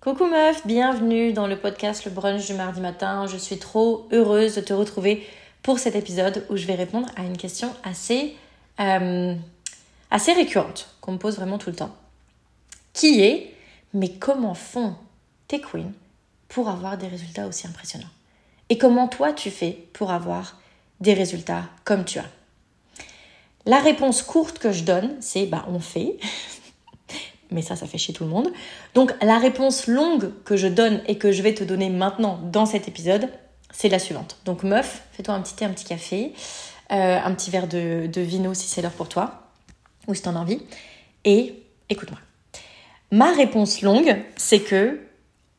Coucou meuf, bienvenue dans le podcast Le Brunch du mardi matin. Je suis trop heureuse de te retrouver pour cet épisode où je vais répondre à une question assez, euh, assez récurrente qu'on me pose vraiment tout le temps. Qui est, mais comment font tes queens pour avoir des résultats aussi impressionnants? Et comment toi tu fais pour avoir des résultats comme tu as? La réponse courte que je donne, c'est bah on fait mais ça, ça fait chier tout le monde. Donc la réponse longue que je donne et que je vais te donner maintenant dans cet épisode, c'est la suivante. Donc meuf, fais-toi un petit thé, un petit café, euh, un petit verre de, de vino si c'est l'heure pour toi, ou si t'en as envie, et écoute-moi. Ma réponse longue, c'est que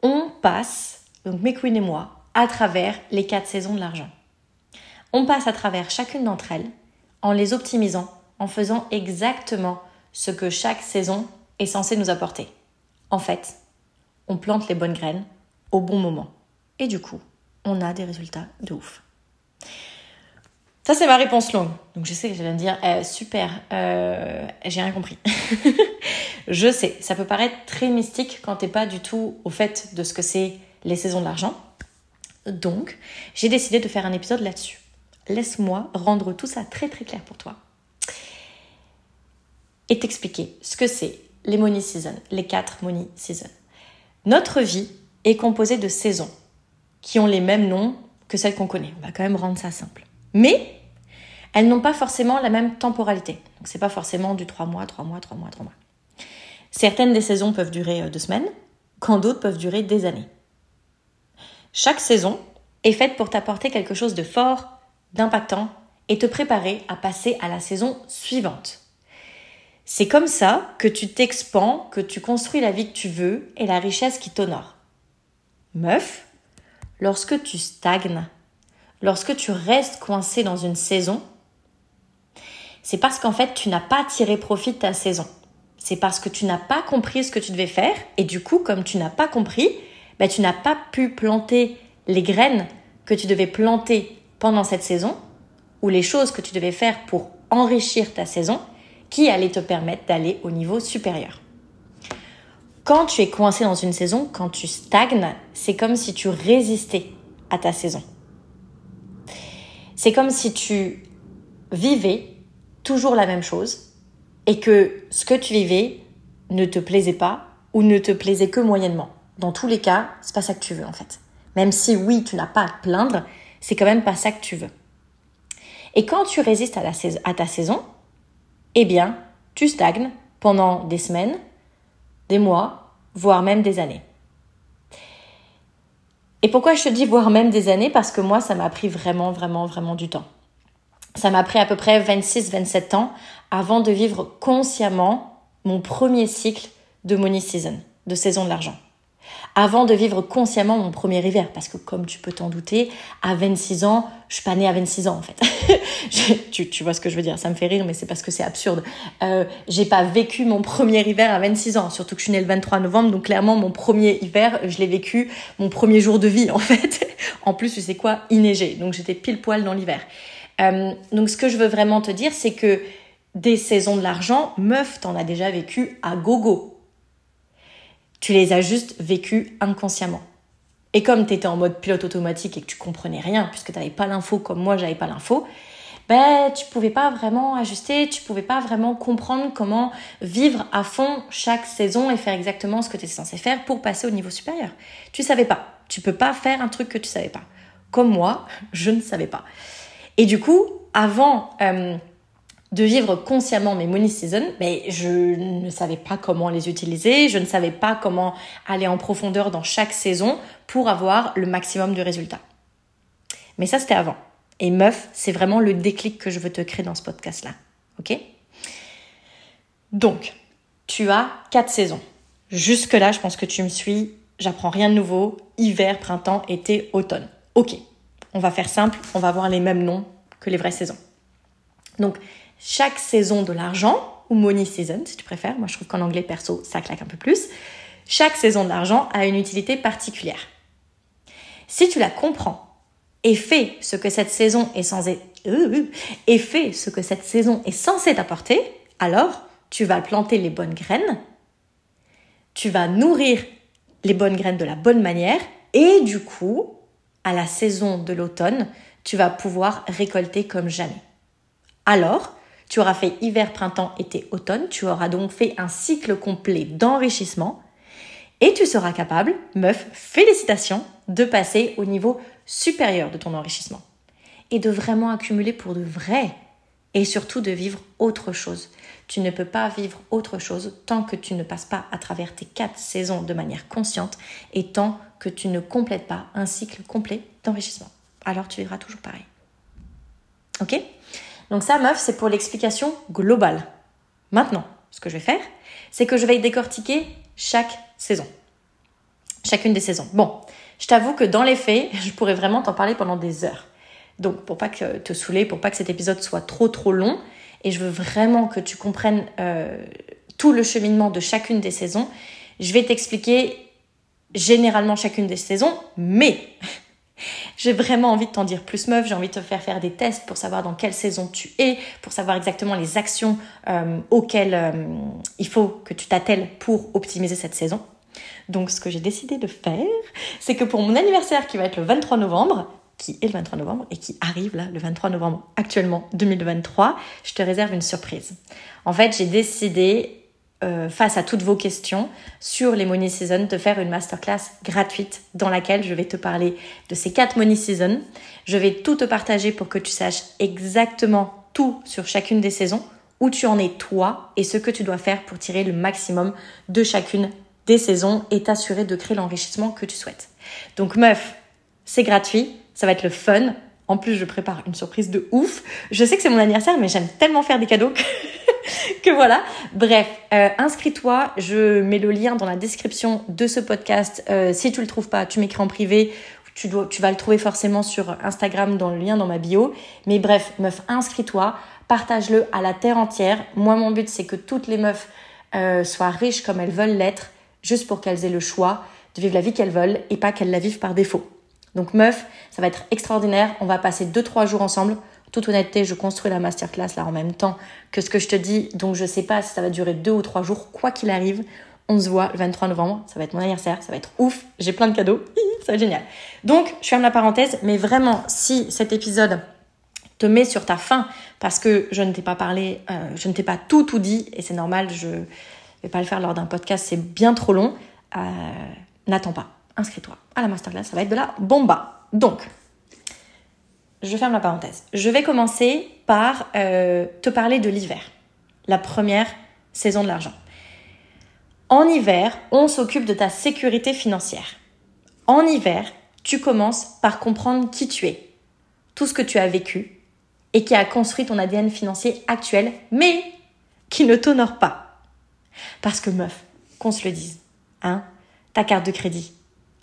on passe, donc mes queens et moi, à travers les quatre saisons de l'argent. On passe à travers chacune d'entre elles en les optimisant, en faisant exactement ce que chaque saison est censé nous apporter. En fait, on plante les bonnes graines au bon moment. Et du coup, on a des résultats de ouf. Ça, c'est ma réponse longue. Donc, je sais que je vais me dire, eh, super, euh, j'ai rien compris. je sais, ça peut paraître très mystique quand t'es pas du tout au fait de ce que c'est les saisons de l'argent. Donc, j'ai décidé de faire un épisode là-dessus. Laisse-moi rendre tout ça très très clair pour toi. Et t'expliquer ce que c'est les money seasons, les quatre money seasons. Notre vie est composée de saisons qui ont les mêmes noms que celles qu'on connaît. On va quand même rendre ça simple. Mais elles n'ont pas forcément la même temporalité. Donc c'est pas forcément du 3 mois, 3 mois, 3 mois, 3 mois. Certaines des saisons peuvent durer euh, deux semaines, quand d'autres peuvent durer des années. Chaque saison est faite pour t'apporter quelque chose de fort, d'impactant et te préparer à passer à la saison suivante. C'est comme ça que tu t'expands, que tu construis la vie que tu veux et la richesse qui t'honore. Meuf, lorsque tu stagnes, lorsque tu restes coincé dans une saison, c'est parce qu'en fait tu n'as pas tiré profit de ta saison. C'est parce que tu n'as pas compris ce que tu devais faire et du coup comme tu n'as pas compris, ben, tu n'as pas pu planter les graines que tu devais planter pendant cette saison ou les choses que tu devais faire pour enrichir ta saison qui allait te permettre d'aller au niveau supérieur. Quand tu es coincé dans une saison, quand tu stagnes, c'est comme si tu résistais à ta saison. C'est comme si tu vivais toujours la même chose et que ce que tu vivais ne te plaisait pas ou ne te plaisait que moyennement. Dans tous les cas, c'est pas ça que tu veux en fait. Même si oui, tu n'as pas à te plaindre, c'est quand même pas ça que tu veux. Et quand tu résistes à, à ta saison, eh bien, tu stagnes pendant des semaines, des mois, voire même des années. Et pourquoi je te dis voire même des années? Parce que moi, ça m'a pris vraiment, vraiment, vraiment du temps. Ça m'a pris à peu près 26-27 ans avant de vivre consciemment mon premier cycle de money season, de saison de l'argent avant de vivre consciemment mon premier hiver. Parce que comme tu peux t'en douter, à 26 ans, je suis pas née à 26 ans en fait. tu, vois ce que je veux dire, ça me fait rire, mais c'est parce que c'est absurde. Euh, j'ai pas vécu mon premier hiver à 26 ans, surtout que je suis née le 23 novembre, donc clairement mon premier hiver, je l'ai vécu mon premier jour de vie en fait. en plus, tu sais quoi, il donc j'étais pile poil dans l'hiver. Euh, donc ce que je veux vraiment te dire, c'est que des saisons de l'argent, meuf, t'en as déjà vécu à gogo. Tu les as juste vécus inconsciemment. Et comme tu étais en mode pilote automatique et que tu comprenais rien, puisque tu n'avais pas l'info comme moi, j'avais pas l'info, ben, tu pouvais pas vraiment ajuster, tu pouvais pas vraiment comprendre comment vivre à fond chaque saison et faire exactement ce que tu étais censé faire pour passer au niveau supérieur. Tu savais pas. Tu peux pas faire un truc que tu savais pas. Comme moi, je ne savais pas. Et du coup, avant euh, de vivre consciemment mes money season, mais je ne savais pas comment les utiliser, je ne savais pas comment aller en profondeur dans chaque saison pour avoir le maximum de résultats. Mais ça, c'était avant. Et meuf, c'est vraiment le déclic que je veux te créer dans ce podcast-là. Ok? Donc, tu as quatre saisons. Jusque-là, je pense que tu me suis. J'apprends rien de nouveau. Hiver, printemps, été, automne. Ok. On va faire simple. On va avoir les mêmes noms que les vraies saisons. Donc, chaque saison de l'argent, ou money season si tu préfères, moi je trouve qu'en anglais perso ça claque un peu plus, chaque saison de l'argent a une utilité particulière. Si tu la comprends et fais ce que cette saison est censée euh, euh, et fais ce que cette saison est censée t'apporter, alors tu vas planter les bonnes graines, tu vas nourrir les bonnes graines de la bonne manière et du coup, à la saison de l'automne, tu vas pouvoir récolter comme jamais. Alors, tu auras fait hiver, printemps, été, automne, tu auras donc fait un cycle complet d'enrichissement et tu seras capable, meuf, félicitations, de passer au niveau supérieur de ton enrichissement et de vraiment accumuler pour de vrai et surtout de vivre autre chose. Tu ne peux pas vivre autre chose tant que tu ne passes pas à travers tes quatre saisons de manière consciente et tant que tu ne complètes pas un cycle complet d'enrichissement. Alors tu vivras toujours pareil. Ok? Donc ça, meuf, c'est pour l'explication globale. Maintenant, ce que je vais faire, c'est que je vais décortiquer chaque saison. Chacune des saisons. Bon, je t'avoue que dans les faits, je pourrais vraiment t'en parler pendant des heures. Donc, pour pas que te saouler, pour pas que cet épisode soit trop trop long, et je veux vraiment que tu comprennes euh, tout le cheminement de chacune des saisons, je vais t'expliquer généralement chacune des saisons, mais j'ai vraiment envie de t'en dire plus meuf, j'ai envie de te faire faire des tests pour savoir dans quelle saison tu es, pour savoir exactement les actions euh, auxquelles euh, il faut que tu t'attelles pour optimiser cette saison. Donc ce que j'ai décidé de faire, c'est que pour mon anniversaire qui va être le 23 novembre, qui est le 23 novembre et qui arrive là le 23 novembre actuellement 2023, je te réserve une surprise. En fait, j'ai décidé euh, face à toutes vos questions sur les Money Season de faire une masterclass gratuite dans laquelle je vais te parler de ces quatre Money Season. Je vais tout te partager pour que tu saches exactement tout sur chacune des saisons, où tu en es toi et ce que tu dois faire pour tirer le maximum de chacune des saisons et t'assurer de créer l'enrichissement que tu souhaites. Donc meuf, c'est gratuit ça va être le fun. En plus, je prépare une surprise de ouf. Je sais que c'est mon anniversaire, mais j'aime tellement faire des cadeaux que, voilà. Bref, euh, inscris-toi. Je mets le lien dans la description de ce podcast. Euh, si tu le trouves pas, tu m'écris en privé. Tu, vas le trouver forcément sur Instagram dans le lien dans ma bio. Mais bref, meuf, inscris-toi. Partage-le à la terre entière. Moi, mon but, c'est que toutes les meufs euh, soient riches comme elles veulent l'être, juste pour qu'elles aient le choix de vivre la vie qu'elles veulent et pas qu'elles la vivent par défaut. Donc meuf, ça va être extraordinaire. On va passer 2-3 jours ensemble. Toute honnêteté, je construis la masterclass là en même temps que ce que je te dis. Donc je sais pas si ça va durer 2 ou 3 jours. Quoi qu'il arrive, on se voit le 23 novembre. Ça va être mon anniversaire. Ça va être ouf. J'ai plein de cadeaux. ça va être génial. Donc je ferme la parenthèse. Mais vraiment, si cet épisode te met sur ta faim parce que je ne t'ai pas parlé, euh, je ne t'ai pas tout tout dit et c'est normal, je vais pas le faire lors d'un podcast, c'est bien trop long. Euh, n'attends pas inscris-toi à la masterclass, ça va être de la bomba. Donc, je ferme la parenthèse. Je vais commencer par euh, te parler de l'hiver, la première saison de l'argent. En hiver, on s'occupe de ta sécurité financière. En hiver, tu commences par comprendre qui tu es, tout ce que tu as vécu et qui a construit ton ADN financier actuel, mais qui ne t'honore pas. Parce que meuf, qu'on se le dise, hein, ta carte de crédit,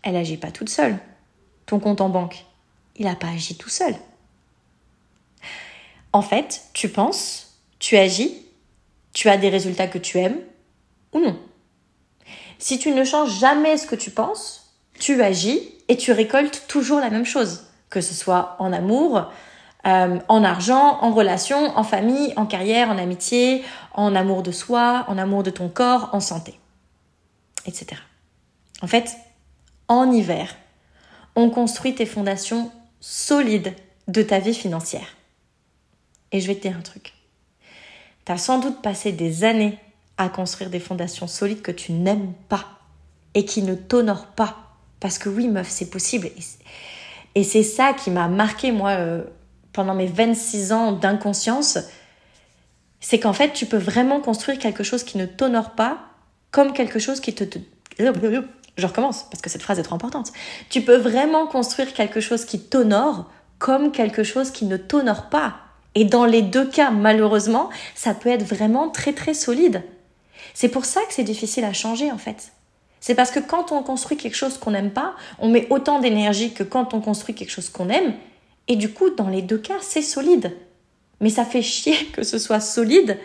elle agit pas toute seule. Ton compte en banque, il n'a pas agi tout seul. En fait, tu penses, tu agis, tu as des résultats que tu aimes ou non. Si tu ne changes jamais ce que tu penses, tu agis et tu récoltes toujours la même chose, que ce soit en amour, euh, en argent, en relation, en famille, en carrière, en amitié, en amour de soi, en amour de ton corps, en santé, etc. En fait, en hiver, on construit tes fondations solides de ta vie financière. Et je vais te dire un truc. Tu as sans doute passé des années à construire des fondations solides que tu n'aimes pas et qui ne t'honorent pas. Parce que oui, meuf, c'est possible. Et c'est ça qui m'a marqué, moi, euh, pendant mes 26 ans d'inconscience. C'est qu'en fait, tu peux vraiment construire quelque chose qui ne t'honore pas comme quelque chose qui te, te je recommence parce que cette phrase est trop importante. Tu peux vraiment construire quelque chose qui t'honore comme quelque chose qui ne t'honore pas. Et dans les deux cas, malheureusement, ça peut être vraiment très très solide. C'est pour ça que c'est difficile à changer en fait. C'est parce que quand on construit quelque chose qu'on n'aime pas, on met autant d'énergie que quand on construit quelque chose qu'on aime. Et du coup, dans les deux cas, c'est solide. Mais ça fait chier que ce soit solide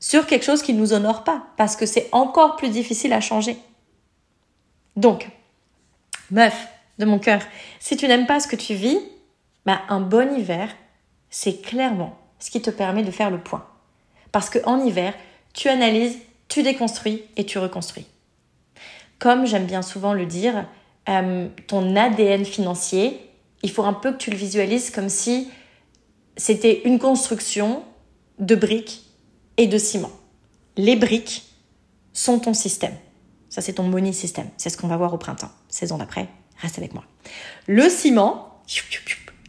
sur quelque chose qui ne nous honore pas, parce que c'est encore plus difficile à changer. Donc, meuf de mon cœur, si tu n'aimes pas ce que tu vis, bah, un bon hiver, c'est clairement ce qui te permet de faire le point. Parce qu'en hiver, tu analyses, tu déconstruis et tu reconstruis. comme j'aime bien souvent le dire, euh, ton ADN financier, il faut un peu que tu le visualises comme si c'était une construction de briques et de ciment. Les briques sont ton système. Ça, c'est ton money system. C'est ce qu'on va voir au printemps. Saison d'après, reste avec moi. Le ciment,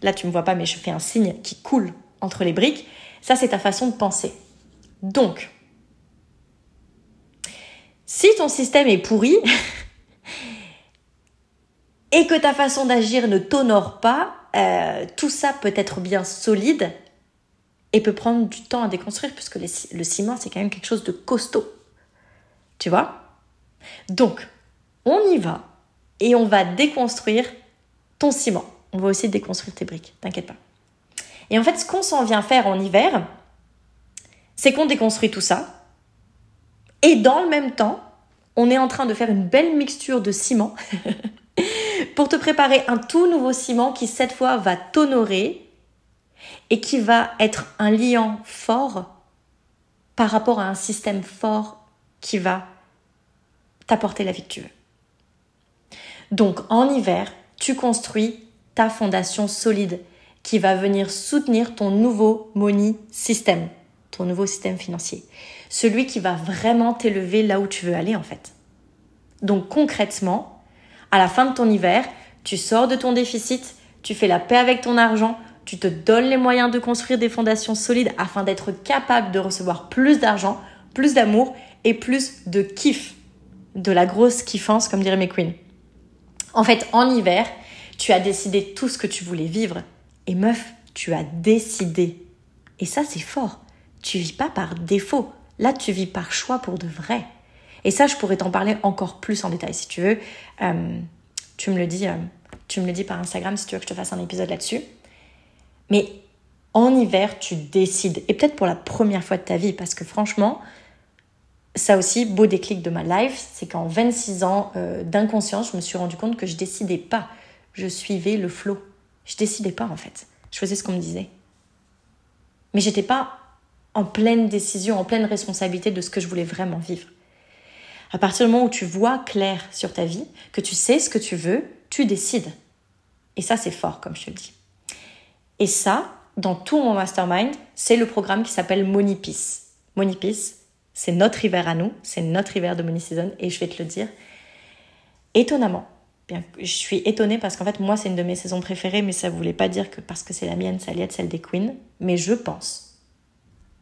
là tu me vois pas, mais je fais un signe qui coule entre les briques. Ça, c'est ta façon de penser. Donc, si ton système est pourri et que ta façon d'agir ne t'honore pas, euh, tout ça peut être bien solide et peut prendre du temps à déconstruire puisque le ciment, c'est quand même quelque chose de costaud. Tu vois? Donc, on y va et on va déconstruire ton ciment. On va aussi déconstruire tes briques, t'inquiète pas. Et en fait, ce qu'on s'en vient faire en hiver, c'est qu'on déconstruit tout ça. Et dans le même temps, on est en train de faire une belle mixture de ciment pour te préparer un tout nouveau ciment qui cette fois va t'honorer et qui va être un liant fort par rapport à un système fort qui va t'apporter la vie que tu veux. Donc en hiver, tu construis ta fondation solide qui va venir soutenir ton nouveau money system, ton nouveau système financier. Celui qui va vraiment t'élever là où tu veux aller en fait. Donc concrètement, à la fin de ton hiver, tu sors de ton déficit, tu fais la paix avec ton argent, tu te donnes les moyens de construire des fondations solides afin d'être capable de recevoir plus d'argent, plus d'amour et plus de kiff, de la grosse kiffance comme dirait mes queens. En fait, en hiver, tu as décidé tout ce que tu voulais vivre et meuf, tu as décidé. Et ça, c'est fort. Tu vis pas par défaut. Là, tu vis par choix pour de vrai. Et ça, je pourrais t'en parler encore plus en détail si tu veux. Euh, tu me le dis, euh, tu me le dis par Instagram si tu veux que je te fasse un épisode là-dessus. Mais en hiver, tu décides. Et peut-être pour la première fois de ta vie, parce que franchement, ça aussi, beau déclic de ma life, c'est qu'en 26 ans euh, d'inconscience, je me suis rendu compte que je décidais pas. Je suivais le flot. Je décidais pas en fait. Je faisais ce qu'on me disait. Mais j'étais pas en pleine décision, en pleine responsabilité de ce que je voulais vraiment vivre. À partir du moment où tu vois clair sur ta vie, que tu sais ce que tu veux, tu décides. Et ça, c'est fort, comme je te le dis. Et ça, dans tout mon mastermind, c'est le programme qui s'appelle Money Peace. C'est notre hiver à nous, c'est notre hiver de Money Season, et je vais te le dire. Étonnamment, bien, je suis étonnée parce qu'en fait, moi, c'est une de mes saisons préférées, mais ça ne voulait pas dire que parce que c'est la mienne, ça allait être celle des queens. Mais je pense,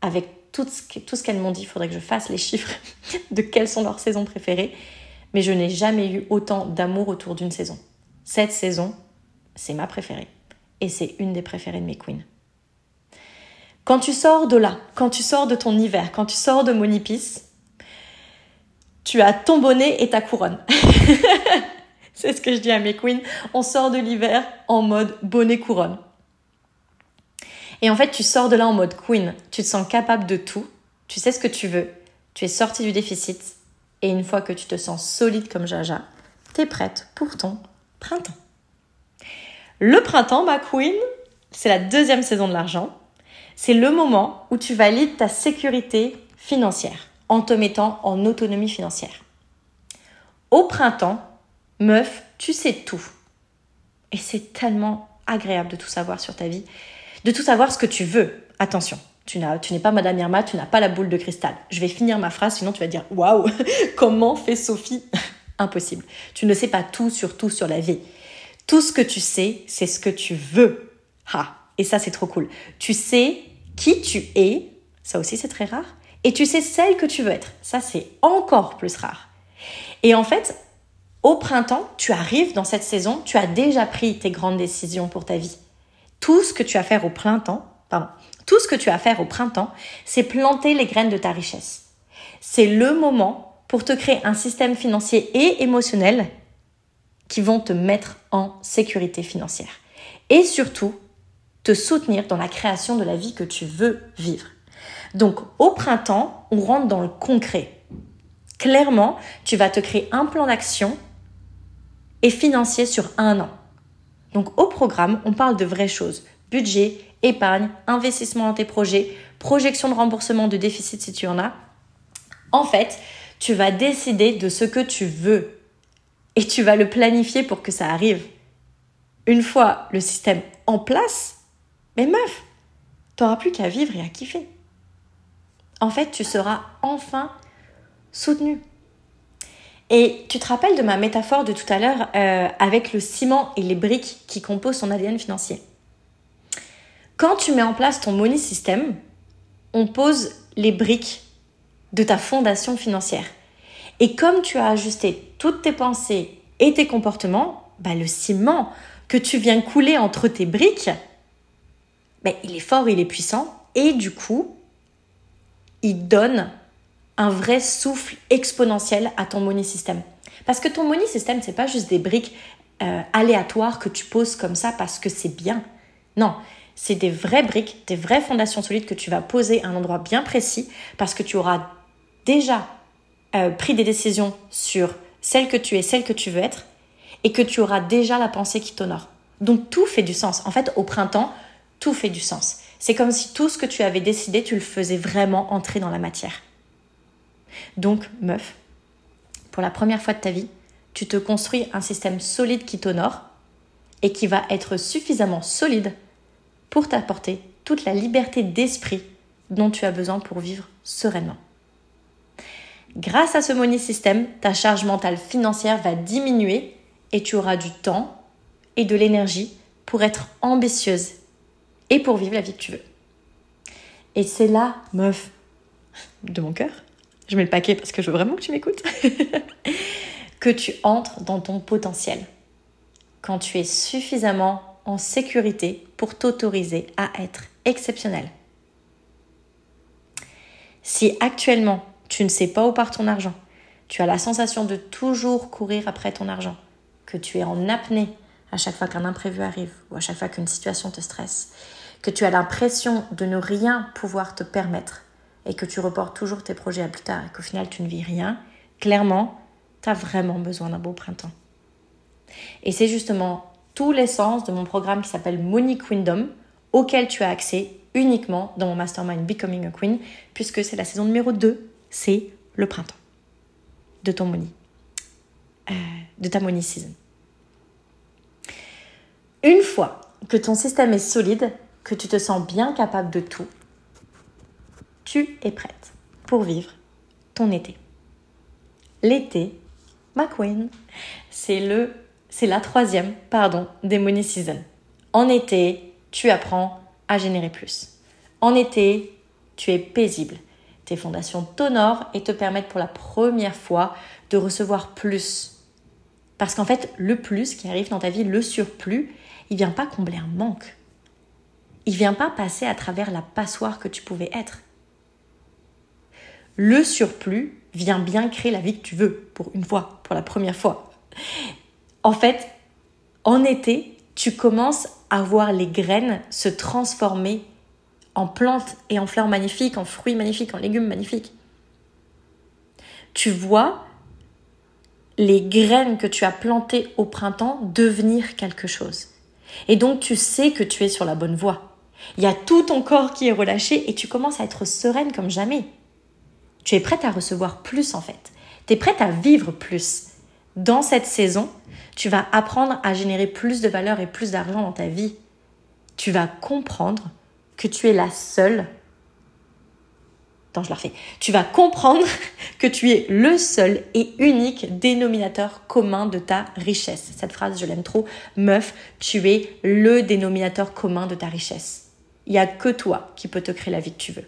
avec tout ce qu'elles m'ont dit, il faudrait que je fasse les chiffres de quelles sont leurs saisons préférées, mais je n'ai jamais eu autant d'amour autour d'une saison. Cette saison, c'est ma préférée. Et c'est une des préférées de mes queens. Quand tu sors de là, quand tu sors de ton hiver, quand tu sors de Monipice, tu as ton bonnet et ta couronne. C'est ce que je dis à mes queens. On sort de l'hiver en mode bonnet couronne. Et en fait, tu sors de là en mode queen. Tu te sens capable de tout. Tu sais ce que tu veux. Tu es sorti du déficit. Et une fois que tu te sens solide comme Jaja, tu es prête pour ton printemps. Le printemps, ma queen, c'est la deuxième saison de l'argent. C'est le moment où tu valides ta sécurité financière en te mettant en autonomie financière. Au printemps, meuf, tu sais tout. Et c'est tellement agréable de tout savoir sur ta vie, de tout savoir ce que tu veux. Attention, tu n'es pas Madame Irma, tu n'as pas la boule de cristal. Je vais finir ma phrase, sinon tu vas dire Waouh, comment fait Sophie? Impossible. Tu ne sais pas tout sur tout sur la vie. Tout ce que tu sais, c'est ce que tu veux. Ha Et ça, c'est trop cool. Tu sais qui tu es, ça aussi c'est très rare, et tu sais celle que tu veux être. Ça, c'est encore plus rare. Et en fait, au printemps, tu arrives dans cette saison, tu as déjà pris tes grandes décisions pour ta vie. Tout ce que tu as à faire au printemps, pardon, tout ce que tu as à faire au printemps, c'est planter les graines de ta richesse. C'est le moment pour te créer un système financier et émotionnel qui vont te mettre en sécurité financière. Et surtout, te soutenir dans la création de la vie que tu veux vivre. Donc, au printemps, on rentre dans le concret. Clairement, tu vas te créer un plan d'action et financier sur un an. Donc au programme, on parle de vraies choses. Budget, épargne, investissement dans tes projets, projection de remboursement de déficit si tu en as. En fait, tu vas décider de ce que tu veux. et tu vas le planifier pour que ça arrive. Une fois le système en place, mais meuf, t'auras plus qu'à vivre et à kiffer. En fait, tu seras enfin soutenu. Et tu te rappelles de ma métaphore de tout à l'heure euh, avec le ciment et les briques qui composent son ADN financier? Quand tu mets en place ton money system, on pose les briques de ta fondation financière. Et comme tu as ajusté toutes tes pensées et tes comportements, bah, le ciment que tu viens couler entre tes briques, bah, il est fort, il est puissant, et du coup, il donne un vrai souffle exponentiel à ton money. Parce que ton money system, c'est pas juste des briques euh, aléatoires que tu poses comme ça parce que c'est bien. Non, c'est des vraies briques, des vraies fondations solides que tu vas poser à un endroit bien précis parce que tu auras déjà euh, pris des décisions sur celle que tu es, celle que tu veux être et que tu auras déjà la pensée qui t'honore. Donc tout fait du sens. En fait, au printemps, tout fait du sens. C'est comme si tout ce que tu avais décidé, tu le faisais vraiment entrer dans la matière. Donc, meuf, pour la première fois de ta vie, tu te construis un système solide qui t'honore et qui va être suffisamment solide pour t'apporter toute la liberté d'esprit dont tu as besoin pour vivre sereinement. Grâce à ce money system, ta charge mentale financière va diminuer et tu auras du temps et de l'énergie pour être ambitieuse et pour vivre la vie que tu veux. Et c'est là, meuf, de mon cœur, je mets le paquet parce que je veux vraiment que tu m'écoutes, que tu entres dans ton potentiel. Quand tu es suffisamment en sécurité pour t'autoriser à être exceptionnel. Si actuellement tu ne sais pas où part ton argent, tu as la sensation de toujours courir après ton argent, que tu es en apnée à chaque fois qu'un imprévu arrive ou à chaque fois qu'une situation te stresse, que tu as l'impression de ne rien pouvoir te permettre, et que tu reportes toujours tes projets à plus tard et qu'au final tu ne vis rien, clairement, tu as vraiment besoin d'un beau printemps. Et c'est justement tout l'essence de mon programme qui s'appelle Money Queendom, auquel tu as accès uniquement dans mon mastermind Becoming a Queen, puisque c'est la saison numéro 2, c'est le printemps de ton money, euh, de ta money season. Une fois que ton système est solide, que tu te sens bien capable de tout, tu es prête pour vivre ton été. L'été, ma queen, c'est le, c'est la troisième, pardon, des money season. En été, tu apprends à générer plus. En été, tu es paisible. Tes fondations t'honorent et te permettent pour la première fois de recevoir plus. Parce qu'en fait, le plus qui arrive dans ta vie, le surplus, il vient pas combler un manque. Il vient pas passer à travers la passoire que tu pouvais être le surplus vient bien créer la vie que tu veux, pour une fois, pour la première fois. En fait, en été, tu commences à voir les graines se transformer en plantes et en fleurs magnifiques, en fruits magnifiques, en légumes magnifiques. Tu vois les graines que tu as plantées au printemps devenir quelque chose. Et donc tu sais que tu es sur la bonne voie. Il y a tout ton corps qui est relâché et tu commences à être sereine comme jamais. Tu es prête à recevoir plus en fait. Tu es prête à vivre plus. Dans cette saison, tu vas apprendre à générer plus de valeur et plus d'argent dans ta vie. Tu vas comprendre que tu es la seule. Attends, je la refais. Tu vas comprendre que tu es le seul et unique dénominateur commun de ta richesse. Cette phrase, je l'aime trop. Meuf, tu es le dénominateur commun de ta richesse. Il n'y a que toi qui peux te créer la vie que tu veux.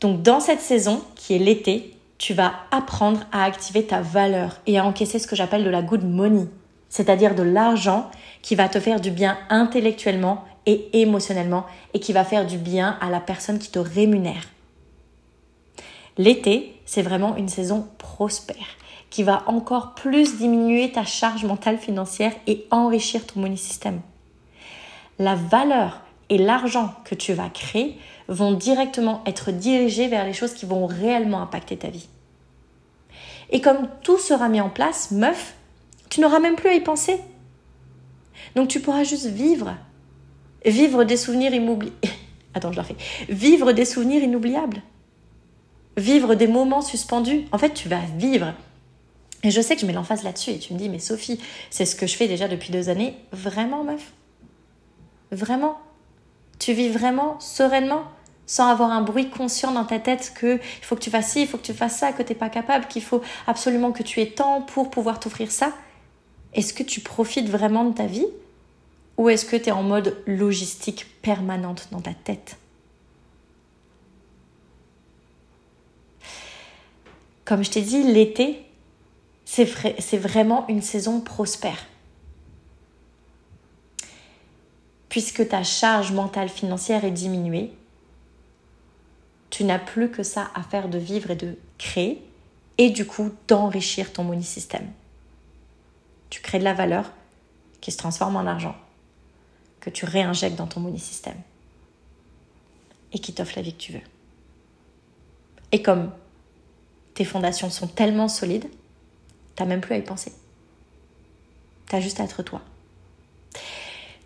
Donc dans cette saison, qui est l'été, tu vas apprendre à activer ta valeur et à encaisser ce que j'appelle de la good money, c'est-à-dire de l'argent qui va te faire du bien intellectuellement et émotionnellement et qui va faire du bien à la personne qui te rémunère. L'été, c'est vraiment une saison prospère qui va encore plus diminuer ta charge mentale financière et enrichir ton money system. La valeur et l'argent que tu vas créer vont directement être dirigés vers les choses qui vont réellement impacter ta vie. Et comme tout sera mis en place, meuf, tu n'auras même plus à y penser. Donc tu pourras juste vivre. Vivre des souvenirs inoubliables. Vivre des souvenirs inoubliables. Vivre des moments suspendus. En fait, tu vas vivre. Et je sais que je mets l'emphase là-dessus et tu me dis, mais Sophie, c'est ce que je fais déjà depuis deux années. Vraiment, meuf Vraiment Tu vis vraiment sereinement sans avoir un bruit conscient dans ta tête que il faut que tu fasses ci, il faut que tu fasses ça, que tu n'es pas capable, qu'il faut absolument que tu aies temps pour pouvoir t'offrir ça. Est-ce que tu profites vraiment de ta vie ou est-ce que tu es en mode logistique permanente dans ta tête? Comme je t'ai dit, l'été, c'est vraiment une saison prospère. Puisque ta charge mentale financière est diminuée, tu n'as plus que ça à faire de vivre et de créer, et du coup d'enrichir ton money système. Tu crées de la valeur qui se transforme en argent, que tu réinjectes dans ton money système, et qui t'offre la vie que tu veux. Et comme tes fondations sont tellement solides, t'as même plus à y penser. T'as juste à être toi.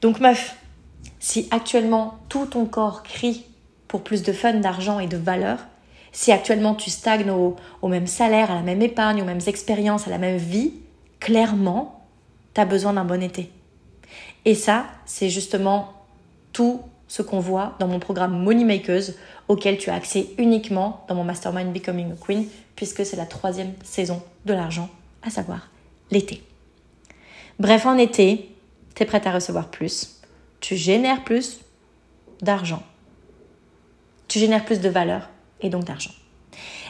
Donc meuf, si actuellement tout ton corps crie pour plus de fun, d'argent et de valeur, si actuellement tu stagnes au, même salaire, à la même épargne, aux mêmes expériences, à la même vie, clairement, tu as besoin d'un bon été. Et ça, c'est justement tout ce qu'on voit dans mon programme Money Makers, auquel tu as accès uniquement dans mon mastermind Becoming a Queen, puisque c'est la troisième saison de l'argent, à savoir l'été. Bref, en été, tu es prête à recevoir plus, tu génères plus d'argent tu génères plus de valeur et donc d'argent.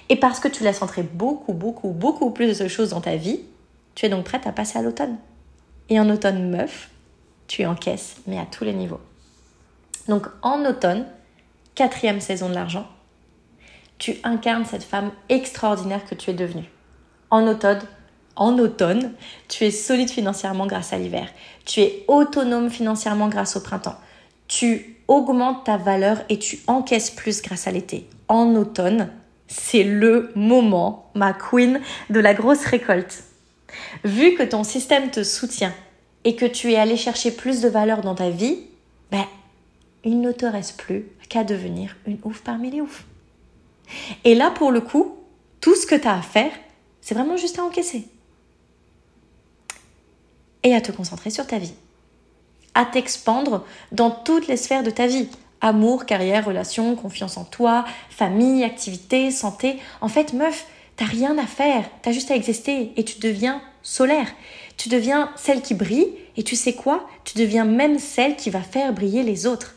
Et parce que tu laisses entrer beaucoup, beaucoup, beaucoup plus de choses dans ta vie, tu es donc prête à passer à l'automne. Et en automne, meuf, tu encaisses, mais à tous les niveaux. Donc en automne, quatrième saison de l'argent, tu incarnes cette femme extraordinaire que tu es devenue. En automne, en automne, tu es solide financièrement grâce à l'hiver. Tu es autonome financièrement grâce au printemps. Tu augmente ta valeur et tu encaisses plus grâce à l'été. En automne, c'est le moment, ma queen, de la grosse récolte. Vu que ton système te soutient et que tu es allé chercher plus de valeur dans ta vie, ben, il ne te reste plus qu'à devenir une ouf parmi les oufs. Et là, pour le coup, tout ce que tu as à faire, c'est vraiment juste à encaisser. Et à te concentrer sur ta vie à t'expandre dans toutes les sphères de ta vie. Amour, carrière, relations, confiance en toi, famille, activité, santé. En fait, meuf, t'as rien à faire, t'as juste à exister et tu deviens solaire. Tu deviens celle qui brille et tu sais quoi? Tu deviens même celle qui va faire briller les autres.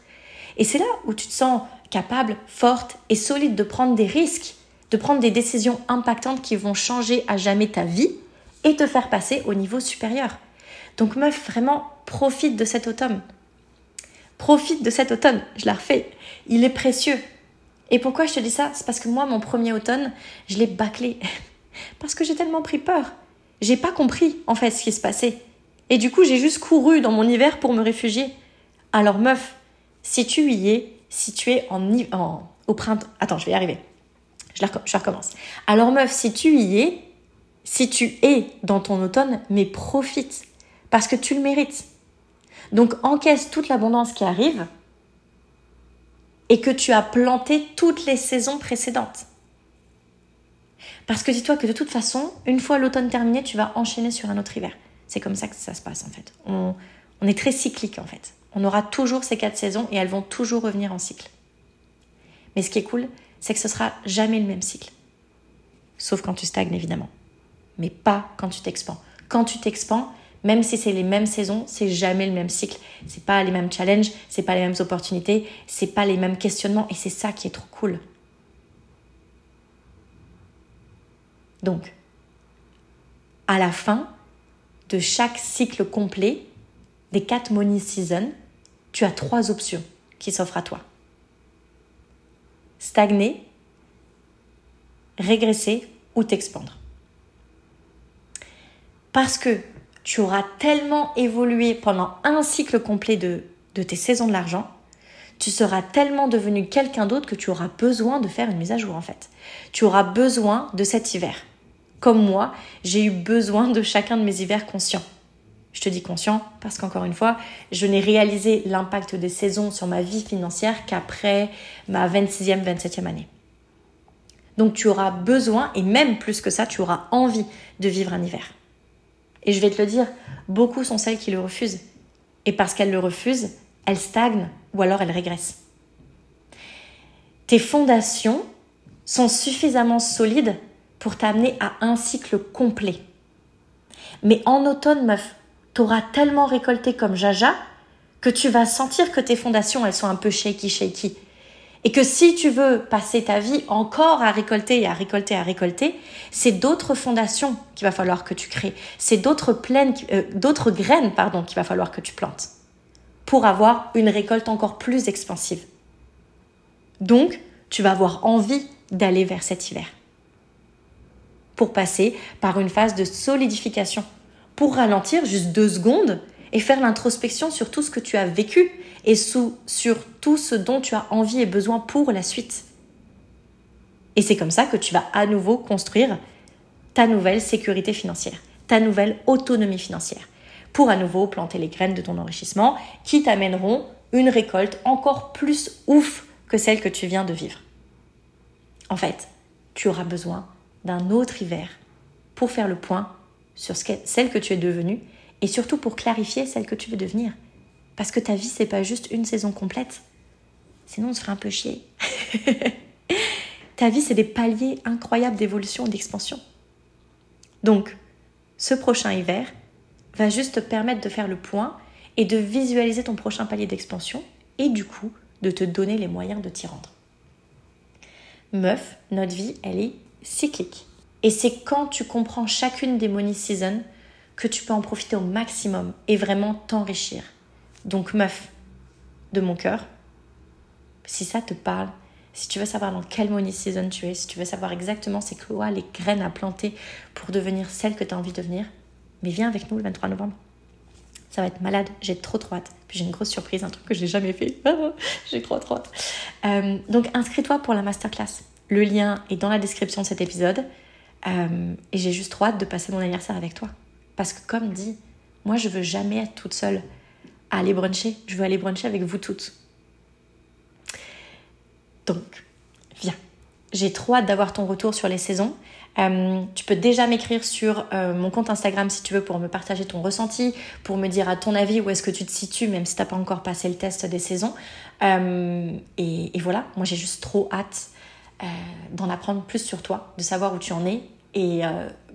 Et c'est là où tu te sens capable, forte et solide de prendre des risques, de prendre des décisions impactantes qui vont changer à jamais ta vie et te faire passer au niveau supérieur. Donc meuf, vraiment, profite de cet automne. Profite de cet automne, je la refais. Il est précieux. Et pourquoi je te dis ça? C'est parce que moi, mon premier automne, je l'ai bâclé. Parce que j'ai tellement pris peur. J'ai pas compris, en fait, ce qui se passait. Et du coup, j'ai juste couru dans mon hiver pour me réfugier. Alors meuf, si tu y es, si tu es en, au printemps... Attends, je vais y arriver. Je, je recommence. Alors meuf, si tu y es, si tu es dans ton automne, mais profite parce que tu le mérites. Donc encaisse toute l'abondance qui arrive et que tu as planté toutes les saisons précédentes. Parce que dis-toi que de toute façon, une fois l'automne terminé, tu vas enchaîner sur un autre hiver. C'est comme ça que ça se passe en fait. On, on est très cyclique en fait. On aura toujours ces quatre saisons et elles vont toujours revenir en cycle. Mais ce qui est cool, c'est que ce sera jamais le même cycle. Sauf quand tu stagnes évidemment. Mais pas quand tu t'expands. Quand tu t'expands, même si c'est les mêmes saisons, c'est jamais le même cycle. C'est pas les mêmes challenges, c'est pas les mêmes opportunités, c'est pas les mêmes questionnements et c'est ça qui est trop cool. Donc, à la fin de chaque cycle complet des quatre money seasons, tu as trois options qui s'offrent à toi. Stagner, régresser ou t'expandre. Parce que tu auras tellement évolué pendant un cycle complet de, tes saisons de l'argent, tu seras tellement devenu quelqu'un d'autre que tu auras besoin de faire une mise à jour en fait. Tu auras besoin de cet hiver. Comme moi, j'ai eu besoin de chacun de mes hivers conscients. Je te dis conscient parce qu'encore une fois, je n'ai réalisé l'impact des saisons sur ma vie financière qu'après ma 26e, 27e année. Donc tu auras besoin, et même plus que ça, tu auras envie de vivre un hiver. Et je vais te le dire, beaucoup sont celles qui le refusent. Et parce qu'elles le refusent, elles stagnent ou alors elles régressent. Tes fondations sont suffisamment solides pour t'amener à un cycle complet. Mais en automne, meuf, t'auras tellement récolté comme Jaja que tu vas sentir que tes fondations, elles sont un peu shaky, shaky. Et que si tu veux passer ta vie encore à récolter et à récolter, à récolter, c'est d'autres fondations qu'il va falloir que tu crées. C'est d'autres plaines, euh, d'autres graines, pardon, qu'il va falloir que tu plantes pour avoir une récolte encore plus expansive. Donc, tu vas avoir envie d'aller vers cet hiver. Pour passer par une phase de solidification. Pour ralentir juste deux secondes et faire l'introspection sur tout ce que tu as vécu et sur tout ce dont tu as envie et besoin pour la suite. Et c'est comme ça que tu vas à nouveau construire ta nouvelle sécurité financière, ta nouvelle autonomie financière, pour à nouveau planter les graines de ton enrichissement qui t'amèneront une récolte encore plus ouf que celle que tu viens de vivre. En fait, tu auras besoin d'un autre hiver pour faire le point sur celle que tu es devenue et surtout pour clarifier celle que tu veux devenir. Parce que ta vie, c'est pas juste une saison complète. Sinon, on se ferait un peu chier. ta vie, c'est des paliers incroyables d'évolution et d'expansion. Donc, ce prochain hiver va juste te permettre de faire le point et de visualiser ton prochain palier d'expansion et du coup, de te donner les moyens de t'y rendre. Meuf, notre vie, elle est cyclique. Et c'est quand tu comprends chacune des money seasons que tu peux en profiter au maximum et vraiment t'enrichir. Donc meuf, de mon cœur, si ça te parle, si tu veux savoir dans quelle money season tu es, si tu veux savoir exactement c'est quoi les graines à planter pour devenir celle que tu as envie de devenir, mais viens avec nous le 23 novembre. Ça va être malade, j'ai trop trop hâte. Puis j'ai une grosse surprise, un truc que j'ai jamais fait. j'ai trop trop hâte. Euh, donc inscris-toi pour la masterclass. Le lien est dans la description de cet épisode. Euh, et j'ai juste trop hâte de passer mon anniversaire avec toi. Parce que comme dit, moi je veux jamais être toute seule à aller bruncher. Je veux aller bruncher avec vous toutes. Donc, viens. J'ai trop hâte d'avoir ton retour sur les saisons. Euh, tu peux déjà m'écrire sur euh, mon compte Instagram si tu veux pour me partager ton ressenti, pour me dire à ton avis où est-ce que tu te situes, même si tu n'as pas encore passé le test des saisons. Euh, et, voilà, moi j'ai juste trop hâte d'en apprendre plus sur toi, de savoir où tu en es et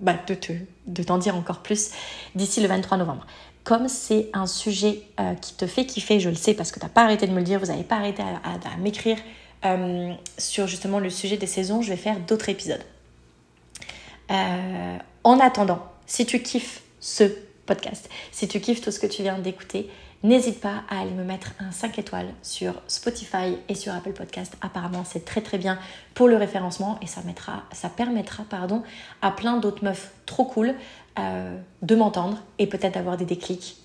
bah, de, te, de t'en dire encore plus d'ici le 23 novembre. Comme c'est un sujet qui te fait kiffer, je le sais parce que tu n'as pas arrêté de me le dire, vous n'avez pas arrêté à m'écrire sur justement le sujet des saisons, je vais faire d'autres épisodes. Euh, en attendant, si tu kiffes ce podcast, si tu kiffes tout ce que tu viens d'écouter, n'hésite pas à aller me mettre un 5 étoiles sur Spotify et sur Apple Podcast. Apparemment, c'est très très bien pour le référencement et ça, mettra, ça permettra pardon, à plein d'autres meufs trop cool euh, de m'entendre et peut-être d'avoir des déclics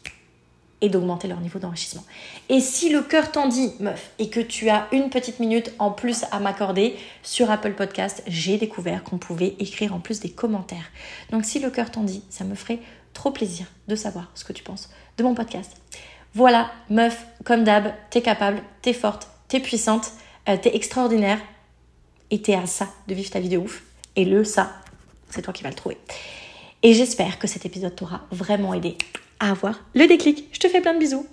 et d'augmenter leur niveau d'enrichissement. Et si le cœur t'en dit, meuf, et que tu as une petite minute en plus à m'accorder sur Apple Podcast, j'ai découvert qu'on pouvait écrire en plus des commentaires. Donc si le cœur t'en dit, ça me ferait trop plaisir de savoir ce que tu penses de mon podcast. Voilà, meuf, comme d'hab, t'es capable, t'es forte, t'es puissante, euh, t'es extraordinaire et t'es à ça de vivre ta vie de ouf. Et le ça, c'est toi qui vas le trouver. Et j'espère que cet épisode t'aura vraiment aidé à avoir le déclic. Je te fais plein de bisous.